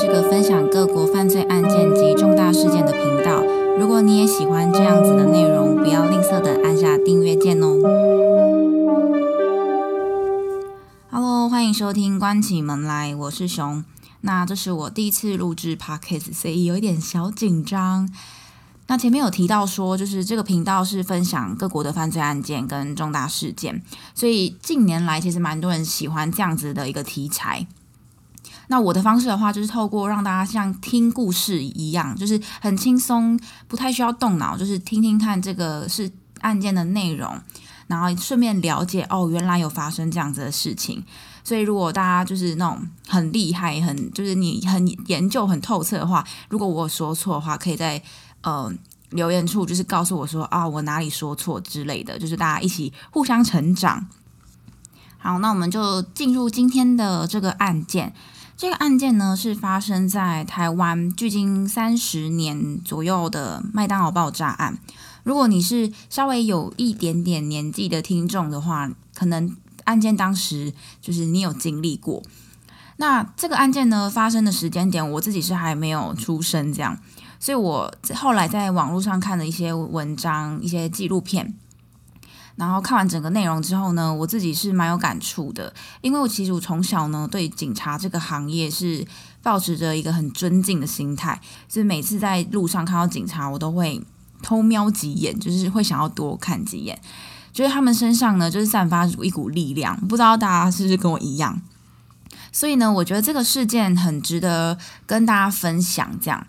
是个分享各国犯罪案件及重大事件的频道。如果你也喜欢这样子的内容，不要吝啬的按下订阅键哦。Hello，欢迎收听关起门来，我是熊。那这是我第一次录制 Podcast，所以有一点小紧张。那前面有提到说，就是这个频道是分享各国的犯罪案件跟重大事件，所以近年来其实蛮多人喜欢这样子的一个题材。那我的方式的话，就是透过让大家像听故事一样，就是很轻松，不太需要动脑，就是听听看这个是案件的内容，然后顺便了解哦，原来有发生这样子的事情。所以如果大家就是那种很厉害、很就是你很研究很透彻的话，如果我说错的话，可以在呃留言处就是告诉我说啊，我哪里说错之类的，就是大家一起互相成长。好，那我们就进入今天的这个案件。这个案件呢，是发生在台湾距今三十年左右的麦当劳爆炸案。如果你是稍微有一点点年纪的听众的话，可能案件当时就是你有经历过。那这个案件呢，发生的时间点，我自己是还没有出生，这样，所以我后来在网络上看了一些文章、一些纪录片。然后看完整个内容之后呢，我自己是蛮有感触的，因为我其实我从小呢对警察这个行业是抱持着一个很尊敬的心态，所以每次在路上看到警察，我都会偷瞄几眼，就是会想要多看几眼，觉得他们身上呢就是散发出一股力量，不知道大家是不是跟我一样？所以呢，我觉得这个事件很值得跟大家分享，这样。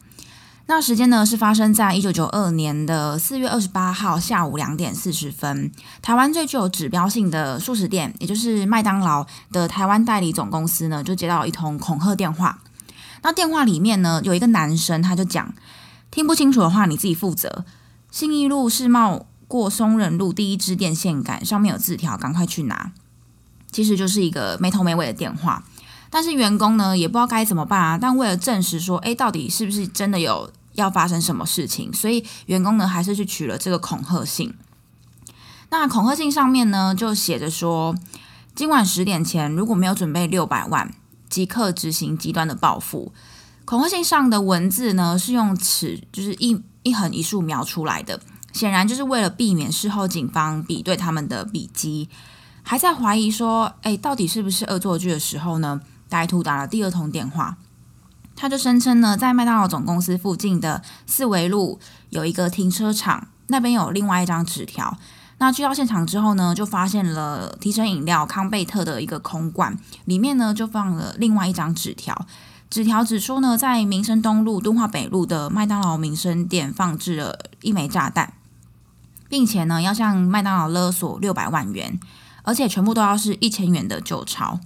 那时间呢是发生在一九九二年的四月二十八号下午两点四十分。台湾最具有指标性的素食店，也就是麦当劳的台湾代理总公司呢，就接到一通恐吓电话。那电话里面呢，有一个男生，他就讲：听不清楚的话，你自己负责。信义路世贸过松仁路第一支电线杆上面有字条，赶快去拿。其实就是一个没头没尾的电话。但是员工呢，也不知道该怎么办啊。但为了证实说，诶，到底是不是真的有？要发生什么事情，所以员工呢还是去取了这个恐吓信。那恐吓信上面呢就写着说，今晚十点前如果没有准备六百万，即刻执行极端的报复。恐吓信上的文字呢是用尺，就是一一横一竖描出来的，显然就是为了避免事后警方比对他们的笔迹。还在怀疑说，哎，到底是不是恶作剧的时候呢？歹徒打了第二通电话。他就声称呢，在麦当劳总公司附近的四维路有一个停车场，那边有另外一张纸条。那去到现场之后呢，就发现了提神饮料康贝特的一个空罐，里面呢就放了另外一张纸条。纸条指出呢，在民生东路敦化北路的麦当劳民生店放置了一枚炸弹，并且呢要向麦当劳勒索六百万元，而且全部都要是一千元的旧钞。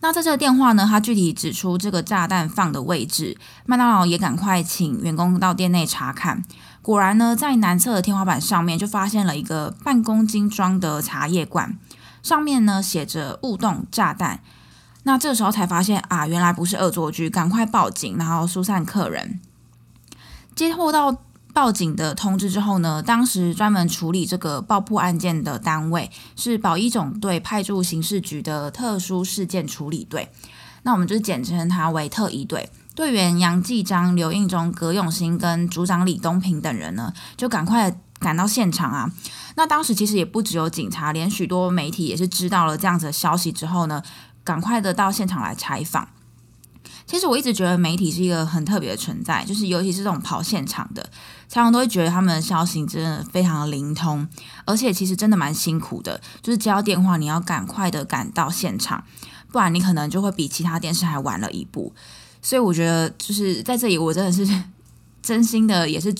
那在这个电话呢，他具体指出这个炸弹放的位置，麦当劳也赶快请员工到店内查看。果然呢，在南侧的天花板上面就发现了一个半公斤装的茶叶罐，上面呢写着“勿动炸弹”。那这时候才发现啊，原来不是恶作剧，赶快报警，然后疏散客人。接获到。报警的通知之后呢，当时专门处理这个爆破案件的单位是保一总队派驻刑事局的特殊事件处理队，那我们就简称它为特一队。队员杨继章、刘应忠、葛永新跟组长李东平等人呢，就赶快赶到现场啊。那当时其实也不只有警察，连许多媒体也是知道了这样子的消息之后呢，赶快的到现场来采访。其实我一直觉得媒体是一个很特别的存在，就是尤其是这种跑现场的，常常都会觉得他们的消息真的非常的灵通，而且其实真的蛮辛苦的。就是接到电话，你要赶快的赶到现场，不然你可能就会比其他电视还晚了一步。所以我觉得，就是在这里，我真的是真心的，也是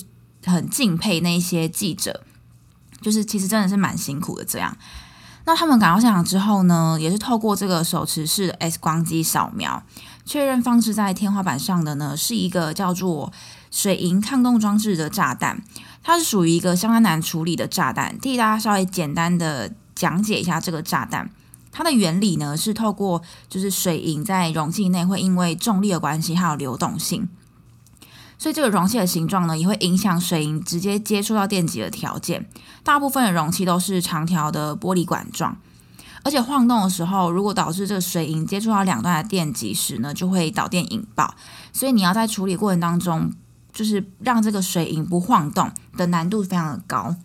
很敬佩那些记者，就是其实真的是蛮辛苦的。这样，那他们赶到现场之后呢，也是透过这个手持式 X 光机扫描。确认放置在天花板上的呢，是一个叫做水银抗冻装置的炸弹，它是属于一个相当难处理的炸弹。替大家稍微简单的讲解一下这个炸弹，它的原理呢是透过就是水银在容器内会因为重力的关系还有流动性，所以这个容器的形状呢也会影响水银直接接触到电极的条件。大部分的容器都是长条的玻璃管状。而且晃动的时候，如果导致这个水银接触到两端的电极时呢，就会导电引爆。所以你要在处理过程当中，就是让这个水银不晃动的难度非常的高。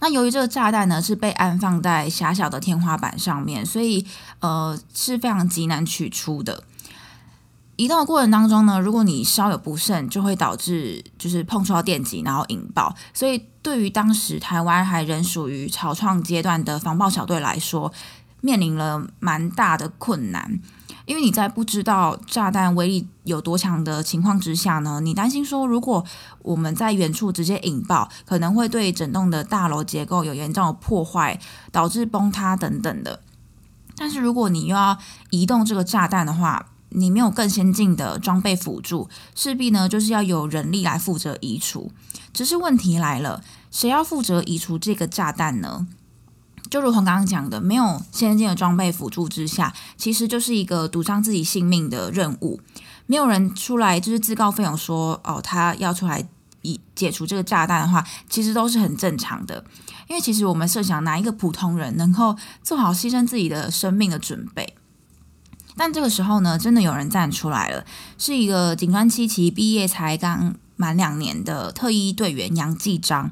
那由于这个炸弹呢是被安放在狭小的天花板上面，所以呃是非常极难取出的。移动的过程当中呢，如果你稍有不慎，就会导致就是碰触到电极，然后引爆。所以对于当时台湾还仍属于草创阶段的防爆小队来说，面临了蛮大的困难。因为你在不知道炸弹威力有多强的情况之下呢，你担心说，如果我们在远处直接引爆，可能会对整栋的大楼结构有严重的破坏，导致崩塌等等的。但是如果你又要移动这个炸弹的话，你没有更先进的装备辅助，势必呢就是要有人力来负责移除。只是问题来了，谁要负责移除这个炸弹呢？就如同刚刚讲的，没有先进的装备辅助之下，其实就是一个赌上自己性命的任务。没有人出来就是自告奋勇说，哦，他要出来以解除这个炸弹的话，其实都是很正常的。因为其实我们设想哪一个普通人能够做好牺牲自己的生命的准备？但这个时候呢，真的有人站出来了，是一个警专七期毕业才刚满两年的特一队员杨继章。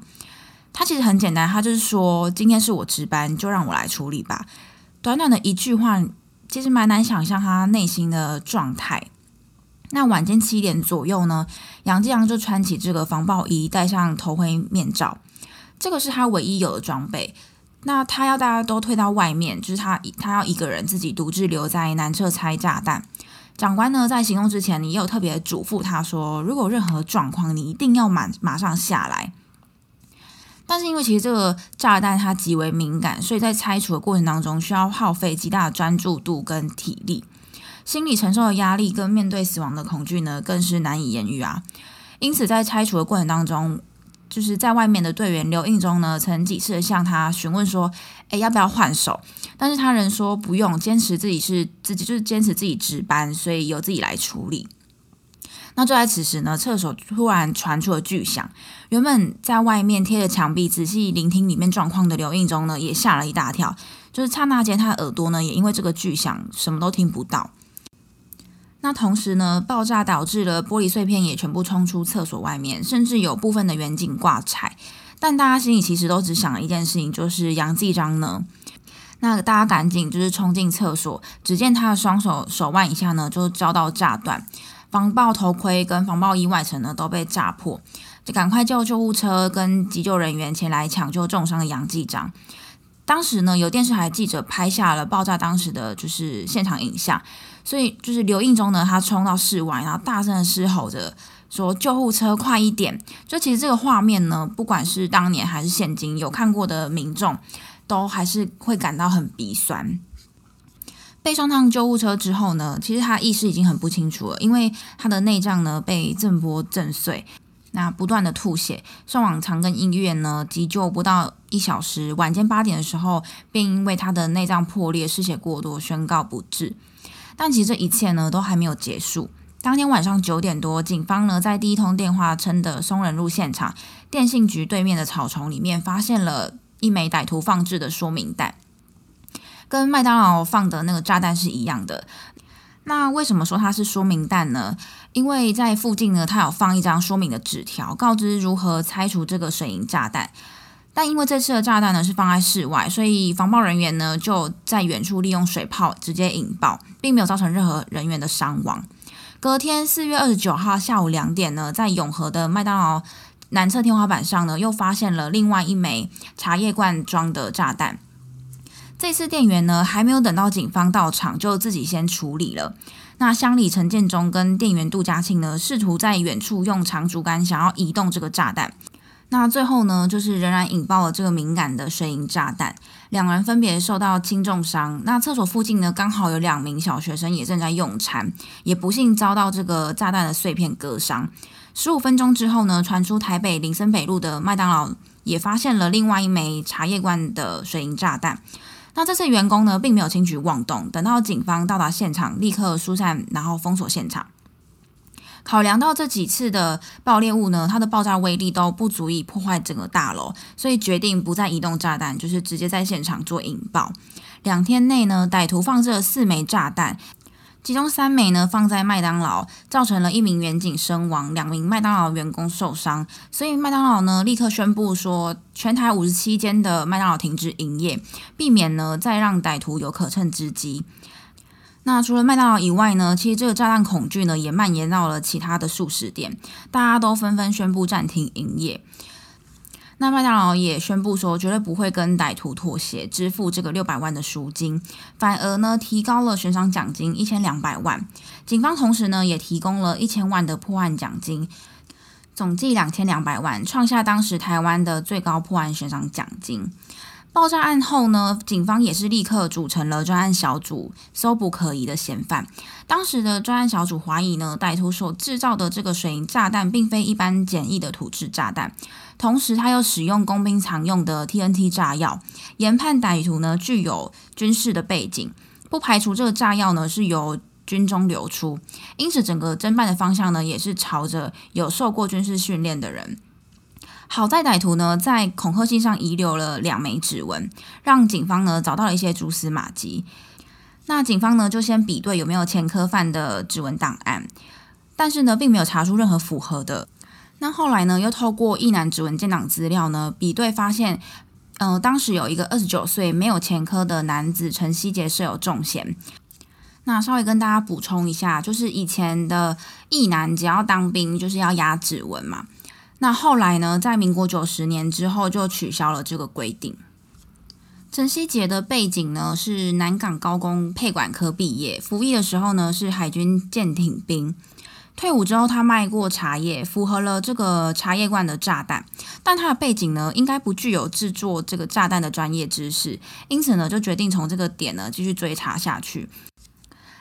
他其实很简单，他就是说今天是我值班，就让我来处理吧。短短的一句话，其实蛮难想象他内心的状态。那晚间七点左右呢，杨继阳就穿起这个防爆衣，戴上头盔面罩，这个是他唯一有的装备。那他要大家都退到外面，就是他他要一个人自己独自留在南侧拆炸弹。长官呢在行动之前，你也有特别嘱咐他说，如果任何状况，你一定要马马上下来。但是因为其实这个炸弹它极为敏感，所以在拆除的过程当中需要耗费极大的专注度跟体力，心理承受的压力跟面对死亡的恐惧呢，更是难以言喻啊。因此在拆除的过程当中，就是在外面的队员刘应中呢，曾几次向他询问说：“诶，要不要换手？”但是他人说不用，坚持自己是自己就是坚持自己值班，所以由自己来处理。那就在此时呢，厕所突然传出了巨响。原本在外面贴着墙壁仔细聆听里面状况的刘应中呢，也吓了一大跳。就是刹那间，他的耳朵呢，也因为这个巨响什么都听不到。那同时呢，爆炸导致了玻璃碎片也全部冲出厕所外面，甚至有部分的远景挂彩。但大家心里其实都只想了一件事情，就是杨继章呢。那大家赶紧就是冲进厕所，只见他的双手手腕以下呢，就遭到炸断。防爆头盔跟防爆衣外层呢都被炸破，就赶快叫救护车跟急救人员前来抢救重伤的杨继章。当时呢，有电视台记者拍下了爆炸当时的就是现场影像，所以就是刘应忠呢，他冲到室外，然后大声的嘶吼着说：“救护车快一点！”就其实这个画面呢，不管是当年还是现今有看过的民众，都还是会感到很鼻酸。被送上救护车之后呢，其实他意识已经很不清楚了，因为他的内脏呢被震波震碎，那不断的吐血，送往长庚医院呢急救不到一小时，晚间八点的时候便因为他的内脏破裂、失血过多宣告不治。但其实这一切呢都还没有结束。当天晚上九点多，警方呢在第一通电话称的松仁路现场电信局对面的草丛里面，发现了一枚歹徒放置的说明弹。跟麦当劳放的那个炸弹是一样的。那为什么说它是说明弹呢？因为在附近呢，它有放一张说明的纸条，告知如何拆除这个水银炸弹。但因为这次的炸弹呢是放在室外，所以防爆人员呢就在远处利用水炮直接引爆，并没有造成任何人员的伤亡。隔天四月二十九号下午两点呢，在永和的麦当劳南侧天花板上呢，又发现了另外一枚茶叶罐装的炸弹。这次店员呢，还没有等到警方到场，就自己先处理了。那乡里陈建中跟店员杜家庆呢，试图在远处用长竹竿想要移动这个炸弹。那最后呢，就是仍然引爆了这个敏感的水银炸弹，两人分别受到轻重伤。那厕所附近呢，刚好有两名小学生也正在用餐，也不幸遭到这个炸弹的碎片割伤。十五分钟之后呢，传出台北林森北路的麦当劳也发现了另外一枚茶叶罐的水银炸弹。那这次员工呢，并没有轻举妄动，等到警方到达现场，立刻疏散，然后封锁现场。考量到这几次的爆裂物呢，它的爆炸威力都不足以破坏整个大楼，所以决定不再移动炸弹，就是直接在现场做引爆。两天内呢，歹徒放置了四枚炸弹。其中三枚呢放在麦当劳，造成了一名员警身亡，两名麦当劳员工受伤。所以麦当劳呢立刻宣布说，全台五十七间的麦当劳停止营业，避免呢再让歹徒有可乘之机。那除了麦当劳以外呢，其实这个炸弹恐惧呢也蔓延到了其他的素食店，大家都纷纷宣布暂停营业。那麦当劳也宣布说，绝对不会跟歹徒妥协，支付这个六百万的赎金，反而呢提高了悬赏奖金一千两百万。警方同时呢也提供了一千万的破案奖金，总计两千两百万，创下当时台湾的最高破案悬赏奖金。爆炸案后呢，警方也是立刻组成了专案小组，搜捕可疑的嫌犯。当时的专案小组怀疑呢，歹徒所制造的这个水银炸弹并非一般简易的土制炸弹，同时他又使用工兵常用的 TNT 炸药，研判歹徒呢具有军事的背景，不排除这个炸药呢是由军中流出，因此整个侦办的方向呢也是朝着有受过军事训练的人。好在歹徒呢在恐吓信上遗留了两枚指纹，让警方呢找到了一些蛛丝马迹。那警方呢就先比对有没有前科犯的指纹档案，但是呢并没有查出任何符合的。那后来呢又透过一男指纹建档资料呢比对发现，呃当时有一个二十九岁没有前科的男子陈希杰是有重嫌。那稍微跟大家补充一下，就是以前的一男只要当兵就是要压指纹嘛。那后来呢，在民国九十年之后就取消了这个规定。陈希杰的背景呢是南港高工配管科毕业，服役的时候呢是海军舰艇兵，退伍之后他卖过茶叶，符合了这个茶叶罐的炸弹，但他的背景呢应该不具有制作这个炸弹的专业知识，因此呢就决定从这个点呢继续追查下去。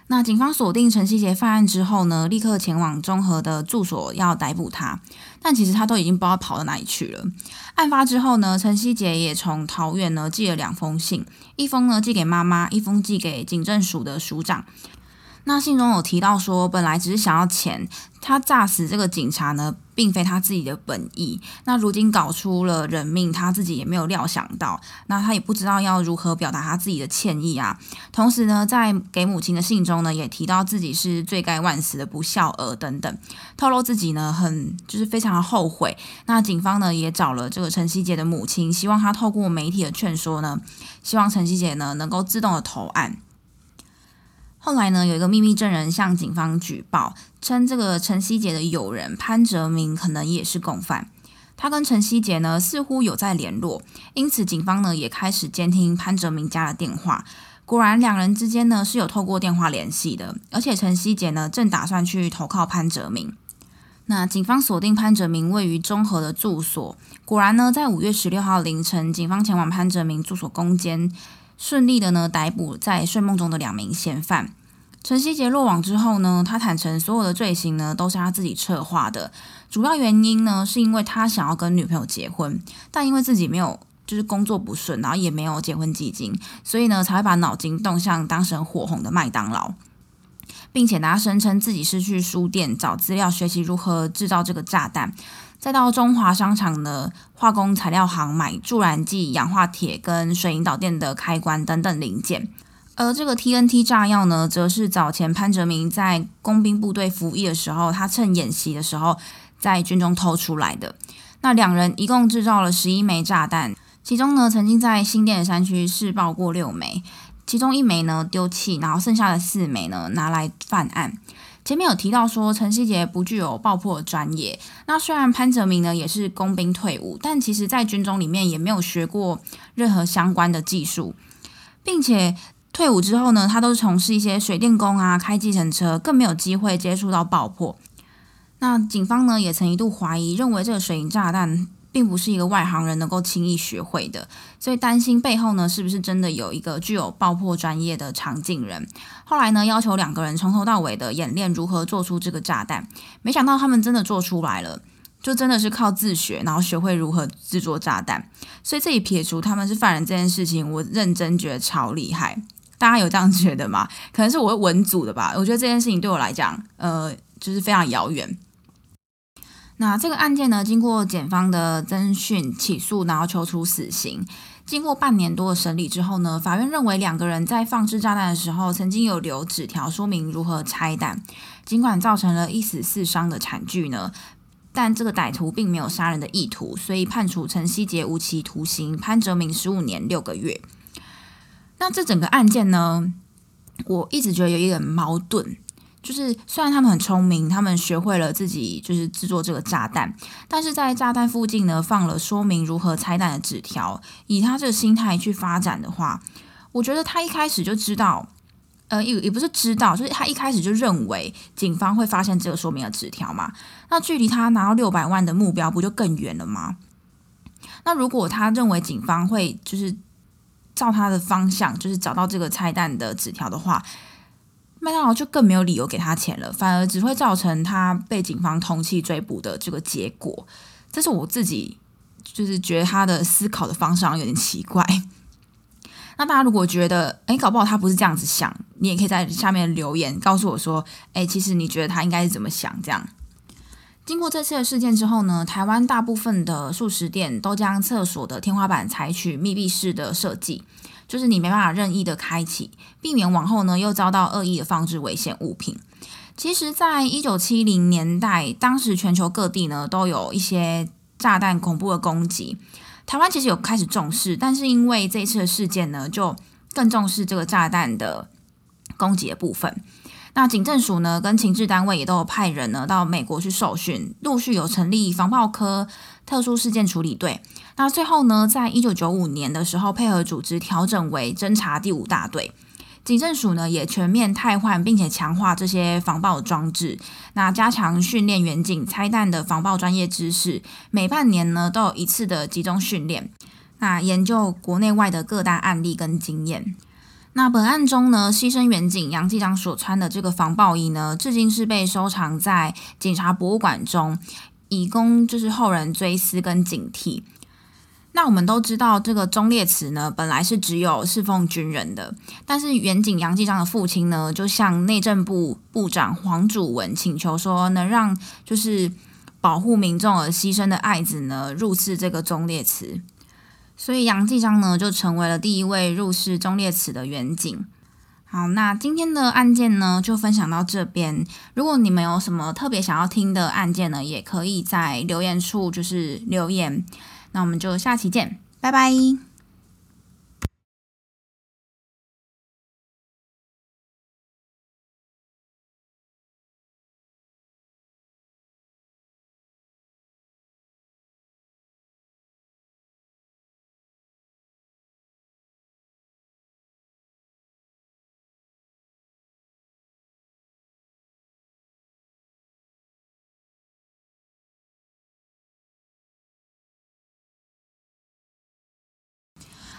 那警方锁定陈希杰犯案之后呢，立刻前往中和的住所要逮捕他，但其实他都已经不知道跑到哪里去了。案发之后呢，陈希杰也从桃园呢寄了两封信，一封呢寄给妈妈，一封寄给警政署的署长。那信中有提到说，本来只是想要钱，他炸死这个警察呢，并非他自己的本意。那如今搞出了人命，他自己也没有料想到，那他也不知道要如何表达他自己的歉意啊。同时呢，在给母亲的信中呢，也提到自己是罪该万死的不孝儿等等，透露自己呢很就是非常的后悔。那警方呢也找了这个陈希杰的母亲，希望他透过媒体的劝说呢，希望陈希杰呢能够自动的投案。后来呢，有一个秘密证人向警方举报，称这个陈希杰的友人潘哲明可能也是共犯。他跟陈希杰呢似乎有在联络，因此警方呢也开始监听潘哲明家的电话。果然，两人之间呢是有透过电话联系的，而且陈希杰呢正打算去投靠潘哲明。那警方锁定潘哲明位于中和的住所，果然呢，在五月十六号凌晨，警方前往潘哲明住所攻坚。顺利的呢，逮捕在睡梦中的两名嫌犯。陈希杰落网之后呢，他坦诚所有的罪行呢都是他自己策划的。主要原因呢，是因为他想要跟女朋友结婚，但因为自己没有就是工作不顺，然后也没有结婚基金，所以呢才会把脑筋动向当时火红的麦当劳，并且他声称自己是去书店找资料学习如何制造这个炸弹。再到中华商场的化工材料行买助燃剂、氧化铁跟水银导电的开关等等零件，而这个 TNT 炸药呢，则是早前潘哲明在工兵部队服役的时候，他趁演习的时候在军中偷出来的。那两人一共制造了十一枚炸弹，其中呢，曾经在新店山区试爆过六枚，其中一枚呢丢弃，然后剩下的四枚呢拿来犯案。前面有提到说陈希杰不具有爆破专业，那虽然潘泽明呢也是工兵退伍，但其实在军中里面也没有学过任何相关的技术，并且退伍之后呢，他都是从事一些水电工啊，开计程车，更没有机会接触到爆破。那警方呢也曾一度怀疑，认为这个水银炸弹。并不是一个外行人能够轻易学会的，所以担心背后呢是不是真的有一个具有爆破专业的场景人。后来呢要求两个人从头到尾的演练如何做出这个炸弹，没想到他们真的做出来了，就真的是靠自学，然后学会如何制作炸弹。所以这一撇除他们是犯人这件事情，我认真觉得超厉害。大家有这样觉得吗？可能是我文组的吧，我觉得这件事情对我来讲，呃，就是非常遥远。那这个案件呢，经过检方的侦讯起诉，然后求出死刑。经过半年多的审理之后呢，法院认为两个人在放置炸弹的时候，曾经有留纸条说明如何拆弹。尽管造成了一死四伤的惨剧呢，但这个歹徒并没有杀人的意图，所以判处陈希杰无期徒刑，潘哲明十五年六个月。那这整个案件呢，我一直觉得有一点矛盾。就是虽然他们很聪明，他们学会了自己就是制作这个炸弹，但是在炸弹附近呢放了说明如何拆弹的纸条。以他这个心态去发展的话，我觉得他一开始就知道，呃，也也不是知道，就是他一开始就认为警方会发现这个说明的纸条嘛。那距离他拿到六百万的目标不就更远了吗？那如果他认为警方会就是照他的方向，就是找到这个拆弹的纸条的话。麦当劳就更没有理由给他钱了，反而只会造成他被警方通缉追捕的这个结果。这是我自己就是觉得他的思考的方向有点奇怪。那大家如果觉得，哎，搞不好他不是这样子想，你也可以在下面留言告诉我说，哎，其实你觉得他应该是怎么想？这样。经过这次的事件之后呢，台湾大部分的素食店都将厕所的天花板采取密闭式的设计。就是你没办法任意的开启，避免往后呢又遭到恶意的放置危险物品。其实，在一九七零年代，当时全球各地呢都有一些炸弹恐怖的攻击，台湾其实有开始重视，但是因为这次的事件呢，就更重视这个炸弹的攻击的部分。那警政署呢，跟情治单位也都有派人呢到美国去受训，陆续有成立防爆科特殊事件处理队。那最后呢，在一九九五年的时候，配合组织调整为侦查第五大队。警政署呢也全面汰换，并且强化这些防爆装置，那加强训练远警拆弹的防爆专业知识。每半年呢都有一次的集中训练，那研究国内外的各大案例跟经验。那本案中呢，牺牲远警杨继章所穿的这个防爆衣呢，至今是被收藏在警察博物馆中，以供就是后人追思跟警惕。那我们都知道，这个忠烈祠呢，本来是只有侍奉军人的，但是远景杨继章的父亲呢，就向内政部部长黄祖文请求说，能让就是保护民众而牺牲的爱子呢，入祀这个忠烈祠。所以杨继章呢，就成为了第一位入室忠烈祠的远景。好，那今天的案件呢，就分享到这边。如果你们有什么特别想要听的案件呢，也可以在留言处就是留言。那我们就下期见，拜拜。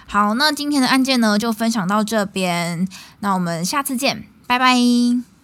好，那今天的案件呢，就分享到这边。那我们下次见，拜拜。